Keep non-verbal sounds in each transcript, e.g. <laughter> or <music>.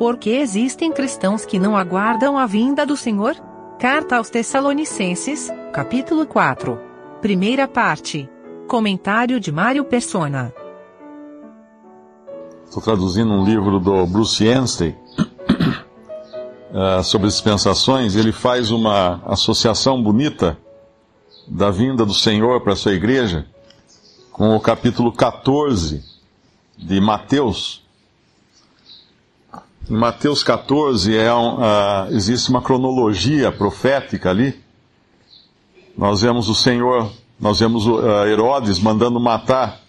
Por que existem cristãos que não aguardam a vinda do Senhor? Carta aos Tessalonicenses, capítulo 4. Primeira parte. Comentário de Mário Persona. Estou traduzindo um livro do Bruce Anstey uh, <coughs> sobre dispensações. Ele faz uma associação bonita da vinda do Senhor para a sua igreja com o capítulo 14 de Mateus em Mateus 14 é um, uh, existe uma cronologia profética ali. Nós vemos o Senhor, nós vemos uh, Herodes mandando matar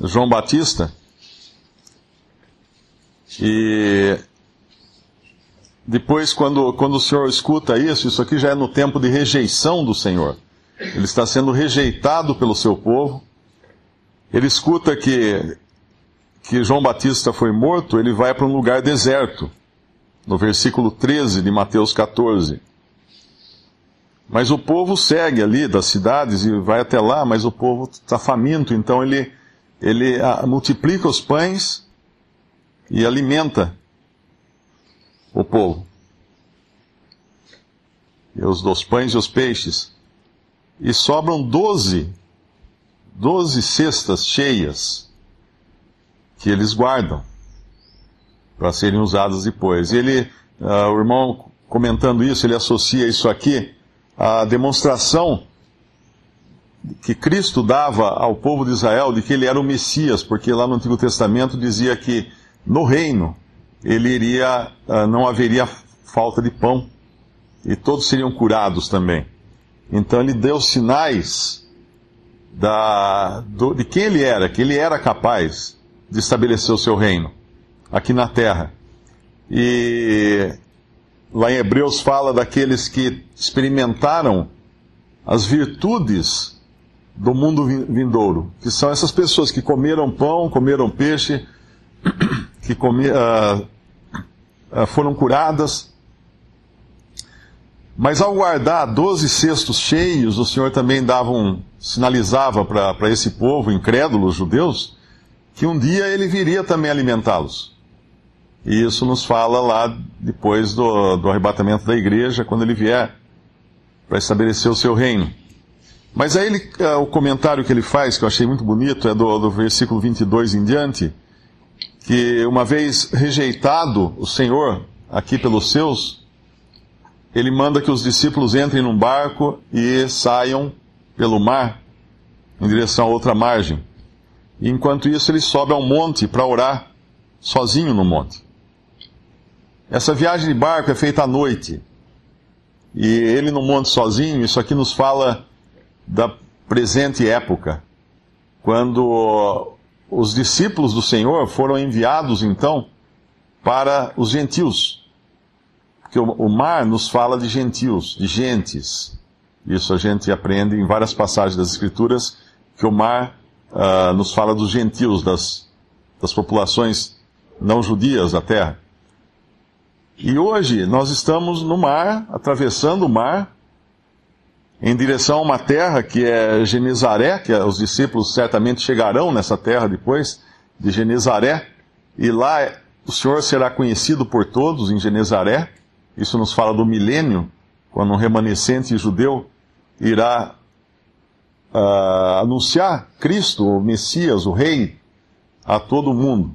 João Batista. E depois, quando, quando o Senhor escuta isso, isso aqui já é no tempo de rejeição do Senhor. Ele está sendo rejeitado pelo seu povo. Ele escuta que que João Batista foi morto, ele vai para um lugar deserto, no versículo 13 de Mateus 14. Mas o povo segue ali das cidades e vai até lá, mas o povo está faminto, então ele, ele ah, multiplica os pães e alimenta o povo. E os dos pães e os peixes. E sobram doze, doze cestas cheias que eles guardam para serem usadas depois. Ele, uh, o irmão comentando isso, ele associa isso aqui à demonstração que Cristo dava ao povo de Israel de que ele era o Messias, porque lá no Antigo Testamento dizia que no reino ele iria, uh, não haveria falta de pão e todos seriam curados também. Então ele deu sinais da, do, de quem ele era, que ele era capaz de estabelecer o seu reino aqui na terra. E lá em Hebreus fala daqueles que experimentaram as virtudes do mundo vindouro, que são essas pessoas que comeram pão, comeram peixe, <coughs> que comi, uh, uh, foram curadas. Mas ao guardar doze cestos cheios, o Senhor também dava um, sinalizava para esse povo incrédulo, os judeus, que um dia ele viria também alimentá-los. E isso nos fala lá depois do, do arrebatamento da igreja, quando ele vier para estabelecer o seu reino. Mas aí ele, uh, o comentário que ele faz, que eu achei muito bonito, é do, do versículo 22 em diante, que uma vez rejeitado o Senhor aqui pelos seus, ele manda que os discípulos entrem num barco e saiam pelo mar em direção a outra margem. E enquanto isso, ele sobe ao monte para orar, sozinho no monte. Essa viagem de barco é feita à noite. E ele no monte sozinho, isso aqui nos fala da presente época, quando os discípulos do Senhor foram enviados então para os gentios. Porque o mar nos fala de gentios, de gentes. Isso a gente aprende em várias passagens das Escrituras, que o mar uh, nos fala dos gentios, das, das populações não judias da terra. E hoje nós estamos no mar, atravessando o mar, em direção a uma terra que é Genezaré, que os discípulos certamente chegarão nessa terra depois, de Genezaré, e lá o Senhor será conhecido por todos em Genezaré. Isso nos fala do milênio, quando um remanescente judeu irá uh, anunciar Cristo, o Messias, o Rei, a todo mundo.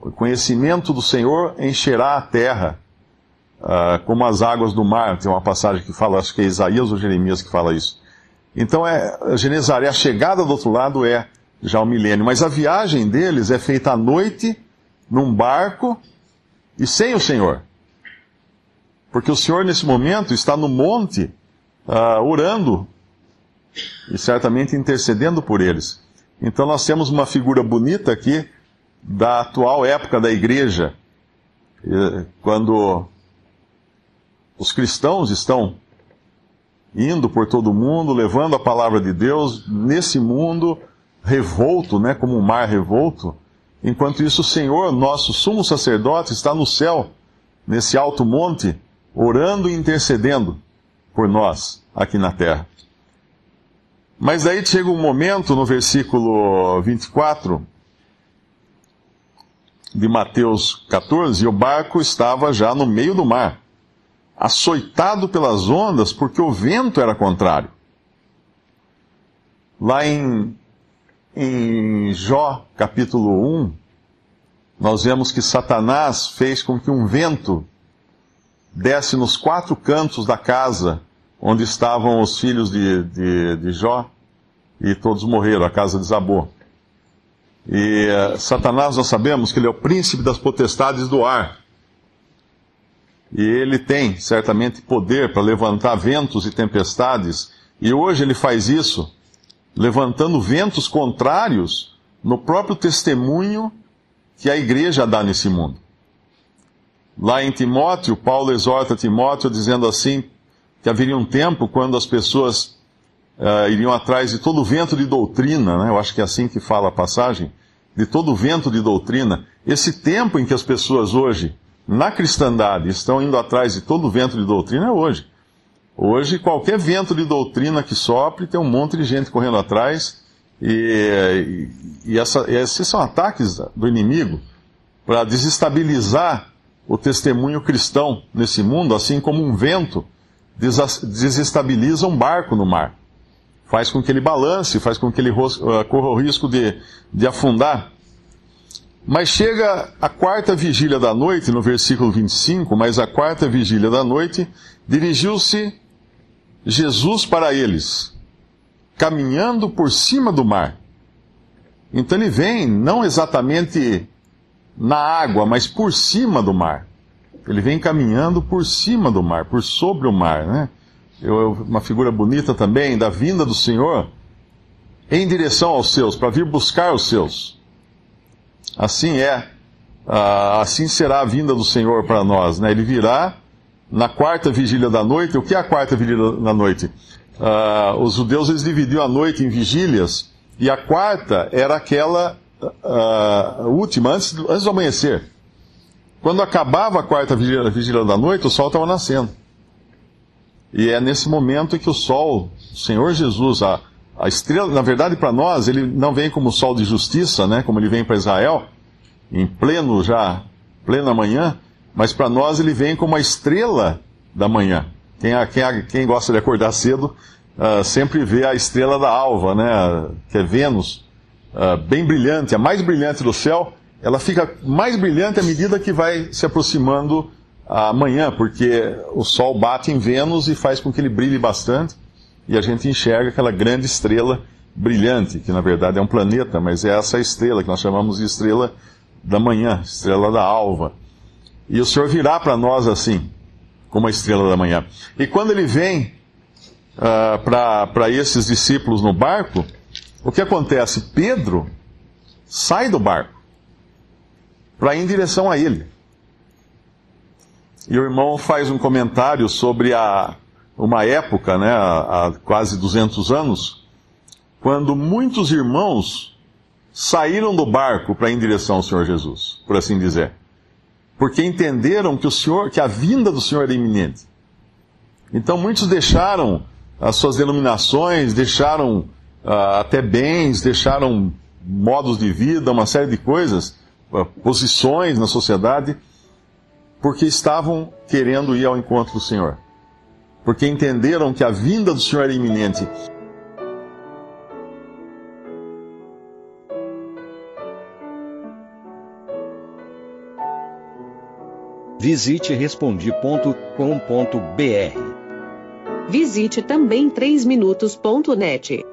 O conhecimento do Senhor encherá a terra, uh, como as águas do mar. Tem uma passagem que fala, acho que é Isaías ou Jeremias que fala isso. Então, é, Genezaré, a chegada do outro lado é já o milênio. Mas a viagem deles é feita à noite, num barco, e sem o Senhor. Porque o Senhor, nesse momento, está no monte, uh, orando e certamente intercedendo por eles. Então nós temos uma figura bonita aqui da atual época da igreja, quando os cristãos estão indo por todo o mundo, levando a palavra de Deus nesse mundo revolto, né, como um mar revolto. Enquanto isso, o Senhor, nosso sumo sacerdote, está no céu, nesse alto monte, orando e intercedendo por nós aqui na terra. Mas daí chega um momento no versículo 24 de Mateus 14, e o barco estava já no meio do mar, açoitado pelas ondas, porque o vento era contrário. Lá em, em Jó, capítulo 1, nós vemos que Satanás fez com que um vento desse nos quatro cantos da casa onde estavam os filhos de, de, de Jó, e todos morreram, a casa desabou. E uh, Satanás, nós sabemos que ele é o príncipe das potestades do ar. E ele tem, certamente, poder para levantar ventos e tempestades. E hoje ele faz isso, levantando ventos contrários no próprio testemunho que a igreja dá nesse mundo. Lá em Timóteo, Paulo exorta Timóteo dizendo assim: que haveria um tempo quando as pessoas uh, iriam atrás de todo o vento de doutrina, né? eu acho que é assim que fala a passagem, de todo o vento de doutrina. Esse tempo em que as pessoas hoje, na cristandade, estão indo atrás de todo o vento de doutrina é hoje. Hoje, qualquer vento de doutrina que sopre, tem um monte de gente correndo atrás, e, e, essa, esses são ataques do inimigo para desestabilizar o testemunho cristão nesse mundo, assim como um vento desestabiliza um barco no mar. Faz com que ele balance, faz com que ele uh, corra o risco de, de afundar. Mas chega a quarta vigília da noite, no versículo 25, mas a quarta vigília da noite, dirigiu-se Jesus para eles, caminhando por cima do mar. Então ele vem não exatamente na água, mas por cima do mar. Ele vem caminhando por cima do mar, por sobre o mar, né? Eu, uma figura bonita também da vinda do Senhor em direção aos seus, para vir buscar os seus. Assim é, assim será a vinda do Senhor para nós, né? Ele virá na quarta vigília da noite. O que é a quarta vigília da noite? Uh, os judeus eles dividiam a noite em vigílias e a quarta era aquela uh, última, antes, antes do amanhecer. Quando acabava a quarta vigília, da noite, o sol estava nascendo. E é nesse momento que o sol, o Senhor Jesus, a, a estrela, na verdade para nós, ele não vem como sol de justiça, né, como ele vem para Israel, em pleno já, plena manhã, mas para nós ele vem como a estrela da manhã. Quem, quem, quem gosta de acordar cedo uh, sempre vê a estrela da alva, né, que é Vênus, uh, bem brilhante, a mais brilhante do céu, ela fica mais brilhante à medida que vai se aproximando a manhã, porque o Sol bate em Vênus e faz com que ele brilhe bastante, e a gente enxerga aquela grande estrela brilhante, que na verdade é um planeta, mas é essa estrela que nós chamamos de estrela da manhã, estrela da alva. E o Senhor virá para nós assim, como a estrela da manhã. E quando ele vem uh, para esses discípulos no barco, o que acontece? Pedro sai do barco para ir em direção a ele. E o irmão faz um comentário sobre a, uma época, né, há quase 200 anos, quando muitos irmãos saíram do barco para ir em direção ao Senhor Jesus, por assim dizer. Porque entenderam que o Senhor, que a vinda do Senhor era iminente. Então muitos deixaram as suas denominações, deixaram uh, até bens, deixaram modos de vida, uma série de coisas, posições na sociedade, porque estavam querendo ir ao encontro do Senhor. Porque entenderam que a vinda do Senhor era iminente. Visite respondi.com.br. Visite também 3minutos.net.